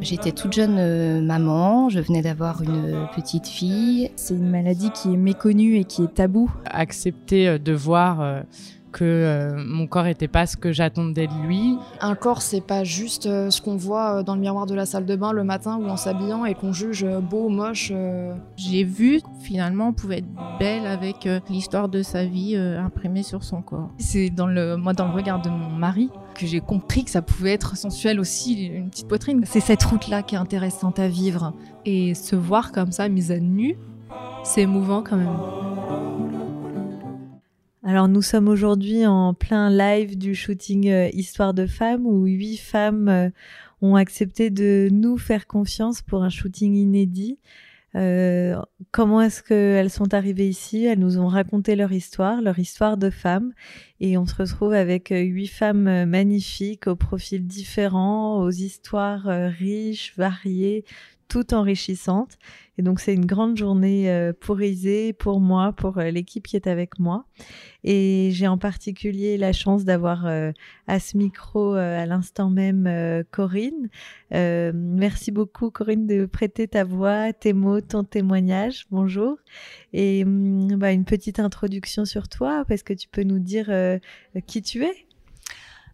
J'étais toute jeune euh, maman, je venais d'avoir une petite fille. C'est une maladie qui est méconnue et qui est tabou. Accepter euh, de voir euh, que euh, mon corps n'était pas ce que j'attendais de lui. Un corps, c'est pas juste euh, ce qu'on voit euh, dans le miroir de la salle de bain le matin ou en s'habillant et qu'on juge beau, moche. J'ai vu finalement on pouvait être belle avec l'histoire de sa vie imprimée sur son corps. C'est dans le moi dans le regard de mon mari que j'ai compris que ça pouvait être sensuel aussi une petite poitrine. C'est cette route là qui est intéressante à vivre et se voir comme ça mise à nu, c'est émouvant quand même. Alors nous sommes aujourd'hui en plein live du shooting euh, Histoire de femmes où huit femmes euh, ont accepté de nous faire confiance pour un shooting inédit. Euh, comment est-ce qu'elles sont arrivées ici? Elles nous ont raconté leur histoire, leur histoire de femmes, et on se retrouve avec huit femmes magnifiques, aux profils différents, aux histoires riches, variées, toutes enrichissantes. Et donc c'est une grande journée euh, pour Isée, pour moi, pour euh, l'équipe qui est avec moi. Et j'ai en particulier la chance d'avoir euh, à ce micro à l'instant même Corinne. merci beaucoup Corinne de prêter ta voix, tes mots, ton témoignage. Bonjour. Et hum, bah, une petite introduction sur toi, parce que tu peux nous dire qui tu es?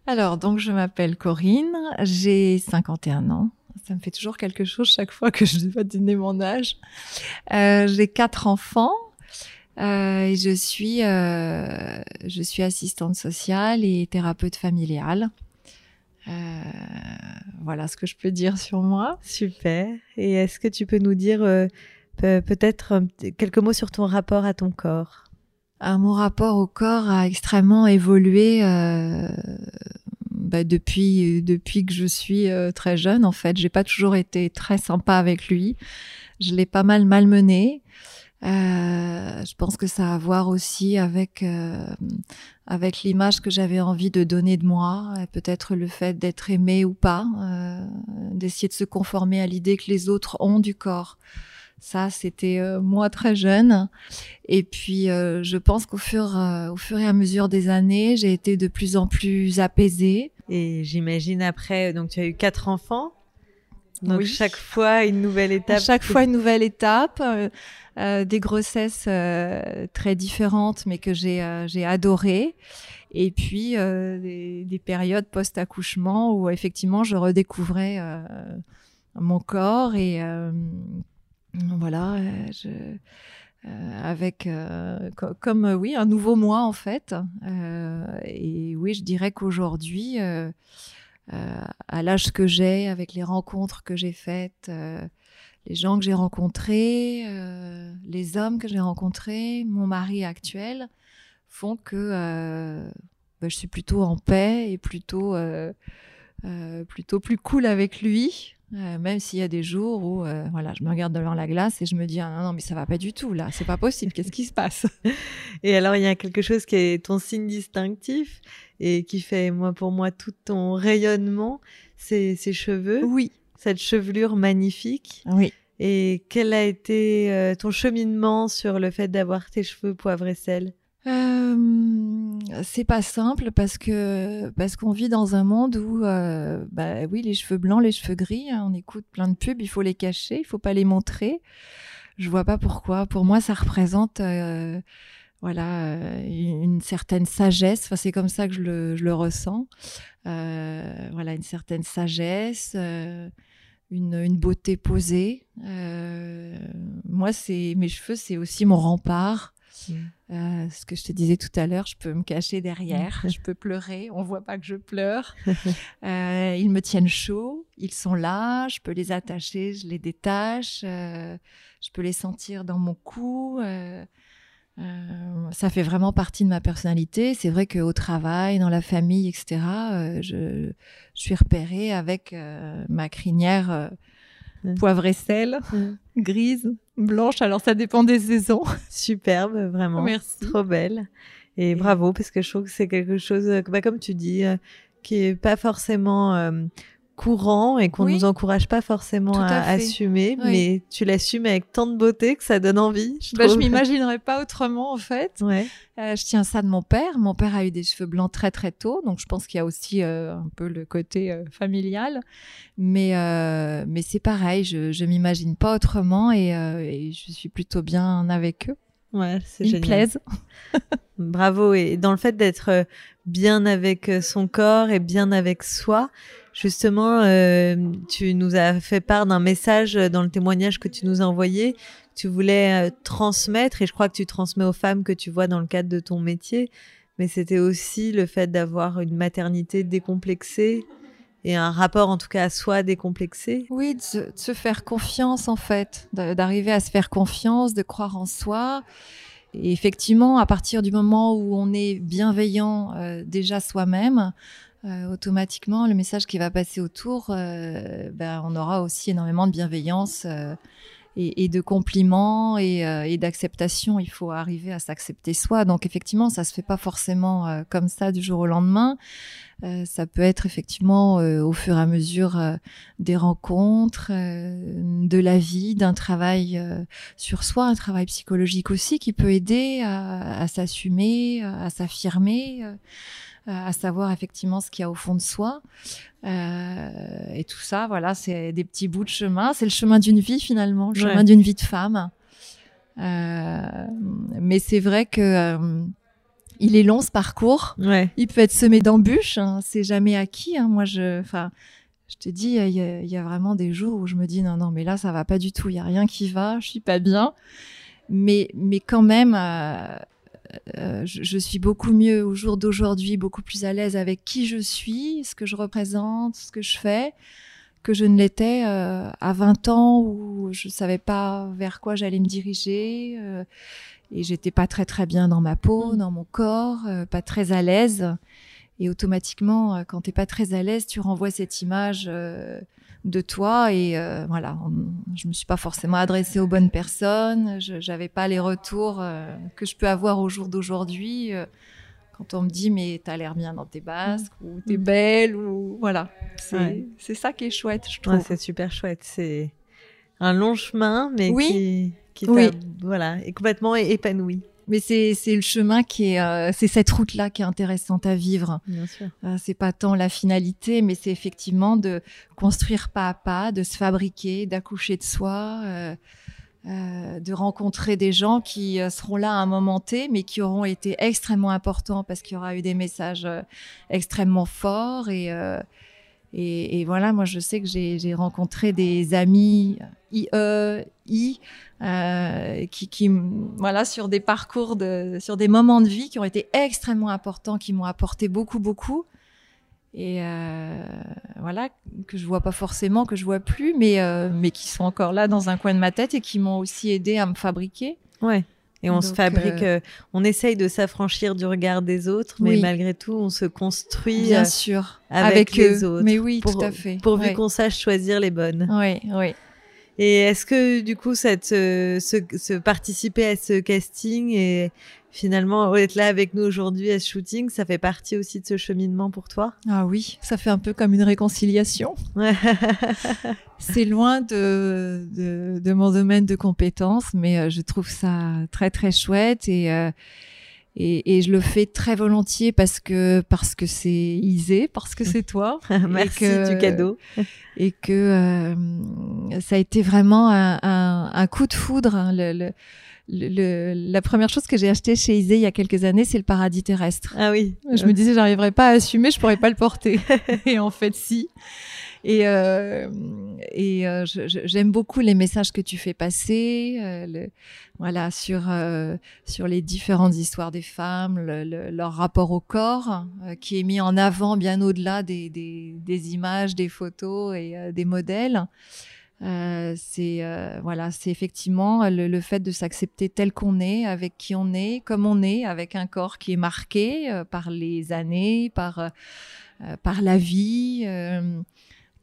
Alors, donc je m'appelle Corinne, j'ai 51 ans. Ça me fait toujours quelque chose chaque fois que je dois donner mon âge. Euh, j'ai quatre enfants. Euh, et je suis, euh, je suis assistante sociale et thérapeute familiale. Voilà ce que je peux dire sur moi. Super. Et est-ce que tu peux nous dire peut-être quelques mots sur ton rapport à ton corps? Ah, Mon rapport au corps a extrêmement évolué bah, depuis depuis que je suis euh, très jeune en fait j'ai pas toujours été très sympa avec lui je l'ai pas mal malmené euh, je pense que ça a à voir aussi avec euh, avec l'image que j'avais envie de donner de moi peut-être le fait d'être aimé ou pas euh, d'essayer de se conformer à l'idée que les autres ont du corps ça, c'était euh, moi très jeune. Et puis, euh, je pense qu'au fur, euh, au fur et à mesure des années, j'ai été de plus en plus apaisée. Et j'imagine après, donc tu as eu quatre enfants. Donc chaque fois une nouvelle étape. chaque fois une nouvelle étape, des grossesses très différentes, mais que j'ai j'ai adorées. Et puis des, des, périodes post-accouchement où effectivement je redécouvrais mon corps et voilà, euh, je, euh, avec euh, comme oui un nouveau moi en fait. et oui, je dirais qu'aujourd'hui, à l'âge que j'ai, avec les rencontres que j'ai faites, les gens que j'ai rencontrés, les hommes que j'ai rencontrés, mon mari actuel, font que bah, je suis plutôt en paix et plutôt plutôt plus cool avec lui. Euh, même s'il y a des jours où euh, voilà, je me regarde devant la glace et je me dis ah, non, non mais ça va pas du tout là, c'est pas possible, qu'est-ce qui se passe? Et alors il y a quelque chose qui est ton signe distinctif et qui fait moi pour moi tout ton rayonnement, c'est ces cheveux? Oui. Cette chevelure magnifique? Oui. Et quel a été euh, ton cheminement sur le fait d'avoir tes cheveux poivre et sel? Euh, c'est pas simple parce que parce qu'on vit dans un monde où euh, bah oui les cheveux blancs les cheveux gris hein, on écoute plein de pubs il faut les cacher il faut pas les montrer. Je vois pas pourquoi. Pour moi ça représente euh, voilà une certaine sagesse. Enfin c'est comme ça que je le, je le ressens. Voilà une certaine sagesse une, une, beauté posée. Moi c'est mes cheveux c'est aussi mon rempart Euh, ce que je te disais tout à l'heure, je peux me cacher derrière, je peux pleurer, on voit pas que je pleure. euh, ils me tiennent chaud, ils sont là, je peux les attacher, je les détache, euh, je peux les sentir dans mon cou. Ça fait vraiment partie de ma personnalité. C'est vrai qu'au travail, dans la famille, etc., je, je, suis repérée avec ma crinière Mm. poivre et sel, mm. grise, blanche. Alors ça dépend des saisons. Superbe, vraiment. Merci. Trop belle. Et, bravo, parce que je trouve que c'est quelque chose, bah, comme tu dis, euh, qui est pas forcément euh, courant et qu'on Oui. nous encourage pas forcément Tout à, assumer, Oui. mais tu l'assumes avec tant de beauté que ça donne envie. Je, Bah, je m'imaginerais pas autrement en fait. Ouais. Euh, je tiens ça de mon père. Mon père a eu des cheveux blancs très très tôt, donc je pense qu'il y a aussi euh, un peu le côté euh, familial. Mais mais c'est pareil, je je m'imagine pas autrement et, et je suis plutôt bien avec eux. Ouais, c'est Ils plaisent. Bravo. Et dans le fait d'être bien avec son corps et bien avec soi, justement, euh, tu nous as fait part d'un message dans le témoignage que tu nous as envoyé. Tu voulais euh, transmettre, et je crois que tu transmets aux femmes que tu vois dans le cadre de ton métier, mais c'était aussi le fait d'avoir une maternité décomplexée et un rapport en tout cas à soi décomplexé. Oui, de se, faire confiance en fait, d'arriver à se faire confiance, de croire en soi. Et effectivement, à partir du moment où on est bienveillant euh, déjà soi-même, euh, automatiquement, le message qui va passer autour, euh, ben, on aura aussi énormément de bienveillance euh, et, et de compliments et, euh, et d'acceptation. Il faut arriver à s'accepter soi. Donc effectivement, ça se fait pas forcément euh, comme ça du jour au lendemain. Euh, ça peut être effectivement euh, au fur et à mesure euh, des rencontres, euh, de la vie, d'un travail euh, sur soi, un travail psychologique aussi qui peut aider à, à s'assumer, à, s'affirmer, euh, à savoir effectivement ce qu'il y a au fond de soi. Euh, et tout ça, voilà, c'est des petits bouts de chemin. C'est le chemin d'une vie finalement, le Ouais. chemin d'une vie de femme. Euh, mais c'est vrai que euh, il est long ce parcours. Ouais. Il peut être semé d'embûches. hein, c'est jamais acquis. hein. Moi, je, enfin, je te dis, il y, a, il y a vraiment des jours où je me dis non, non, mais là, ça va pas du tout. Il y a rien qui va. Je suis pas bien. Mais, mais quand même, euh, euh, je, je suis beaucoup mieux au jour d'aujourd'hui, beaucoup plus à l'aise avec qui je suis, ce que je représente, ce que je fais, que je ne l'étais euh, à 20 ans où je savais pas vers quoi j'allais me diriger. Et j'étais pas très très bien dans ma peau, Mm. dans mon corps, euh, pas très à l'aise. Et automatiquement, euh, quand t'es pas très à l'aise, tu renvoies cette image euh, de toi. Et euh, voilà, on- je me suis pas forcément adressée aux bonnes personnes. Je j'avais pas les retours que je peux avoir au jour d'aujourd'hui. quand on me dit mais t'as l'air bien dans tes basques ou t'es Mm. belle ou voilà, c'est Ouais. ça qui est chouette, je Ouais, trouve. c'est super chouette. C'est un long chemin, mais Oui. qui, qui t'a- Oui. voilà, est complètement é- épanoui. Mais c'est c'est le chemin qui est, euh, c'est cette route-là qui est intéressante à vivre. Bien sûr. Euh, c'est pas tant la finalité, mais c'est effectivement de construire pas à pas, de se fabriquer, d'accoucher de soi, euh, euh, de rencontrer des gens qui euh, seront là à un moment T, mais qui auront été extrêmement importants parce qu'il y aura eu des messages euh, extrêmement forts. Et, et, et voilà, moi je sais que j'ai rencontré des amis IE, I, euh, qui, qui, voilà, sur des parcours, de, sur des moments de vie qui ont été extrêmement importants, qui m'ont apporté beaucoup, beaucoup. Et euh, voilà, que je vois pas forcément, que je vois plus, mais, euh, mais qui sont encore là dans un coin de ma tête et qui m'ont aussi aidé à me fabriquer. Ouais. Et on se fabrique, euh, on essaye de s'affranchir du regard des autres, mais Oui. malgré tout, on se construit Bien sûr, avec, les eux. autres. Mais oui, pour- tout à fait. Pourvu Ouais. qu'on sache choisir les bonnes. Oui, oui. Et est-ce que du coup, cette, euh, ce, ce participer à ce casting et finalement être là avec nous aujourd'hui à ce shooting, ça fait partie aussi de ce cheminement pour toi? Ah oui, ça fait un peu comme une réconciliation. C'est loin de, de, de mon domaine de compétences, mais euh, je trouve ça très très chouette et, euh, et, et je le fais très volontiers parce que parce que c'est Isée, parce que c'est toi. Merci que- du cadeau. et que euh, ça a été vraiment un, un- un coup de foudre. hein. Le, le- le- la première chose que j'ai acheté chez Isée il y a quelques années, c'est le paradis terrestre. Ah oui. Je me disais, j'arriverais pas à assumer, je pourrais pas le porter. et en fait, si. Et, euh, et euh, j'aime beaucoup les messages que tu fais passer, euh, le- voilà, sur euh, sur les différentes histoires des femmes, le- le- leur rapport au corps, euh, qui est mis en avant bien au-delà des, des, des images, des photos et euh, des modèles. Euh, c'est euh, voilà, c'est effectivement le, le fait de s'accepter tel qu'on est, avec qui on est, comme on est, avec un corps qui est marqué euh, par les années, par par la vie,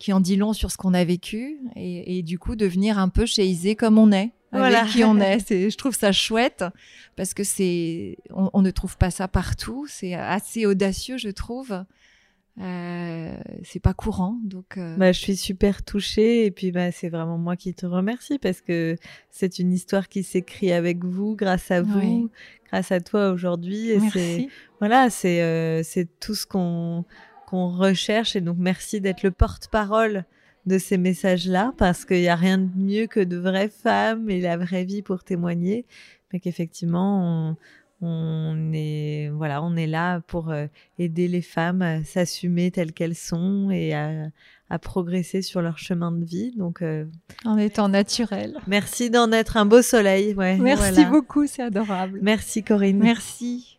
qui en dit long sur ce qu'on a vécu, et, et du coup devenir un peu chez Isée comme on est, Voilà. avec qui on est. C'est, je trouve ça chouette parce que c'est, on, on ne trouve pas ça partout. C'est assez audacieux, je trouve. Euh, c'est pas courant, donc. euh, Bah, je suis super touchée et puis bah, c'est vraiment moi qui te remercie parce que c'est une histoire qui s'écrit avec vous, grâce à vous, Oui. grâce à toi aujourd'hui. Et merci. voilà, c'est euh, c'est tout ce qu'on qu'on recherche et donc merci d'être le porte-parole de ces messages-là parce qu'il n'y a rien de mieux que de vraies femmes et la vraie vie pour témoigner, mais qu'effectivement on, on est voilà, on est là pour euh, aider les femmes à s'assumer telles qu'elles sont et à, à progresser sur leur chemin de vie. Donc euh, En étant naturel. merci d'en être un beau soleil. Ouais, Merci voilà. beaucoup, c'est adorable. Merci Corinne. Merci.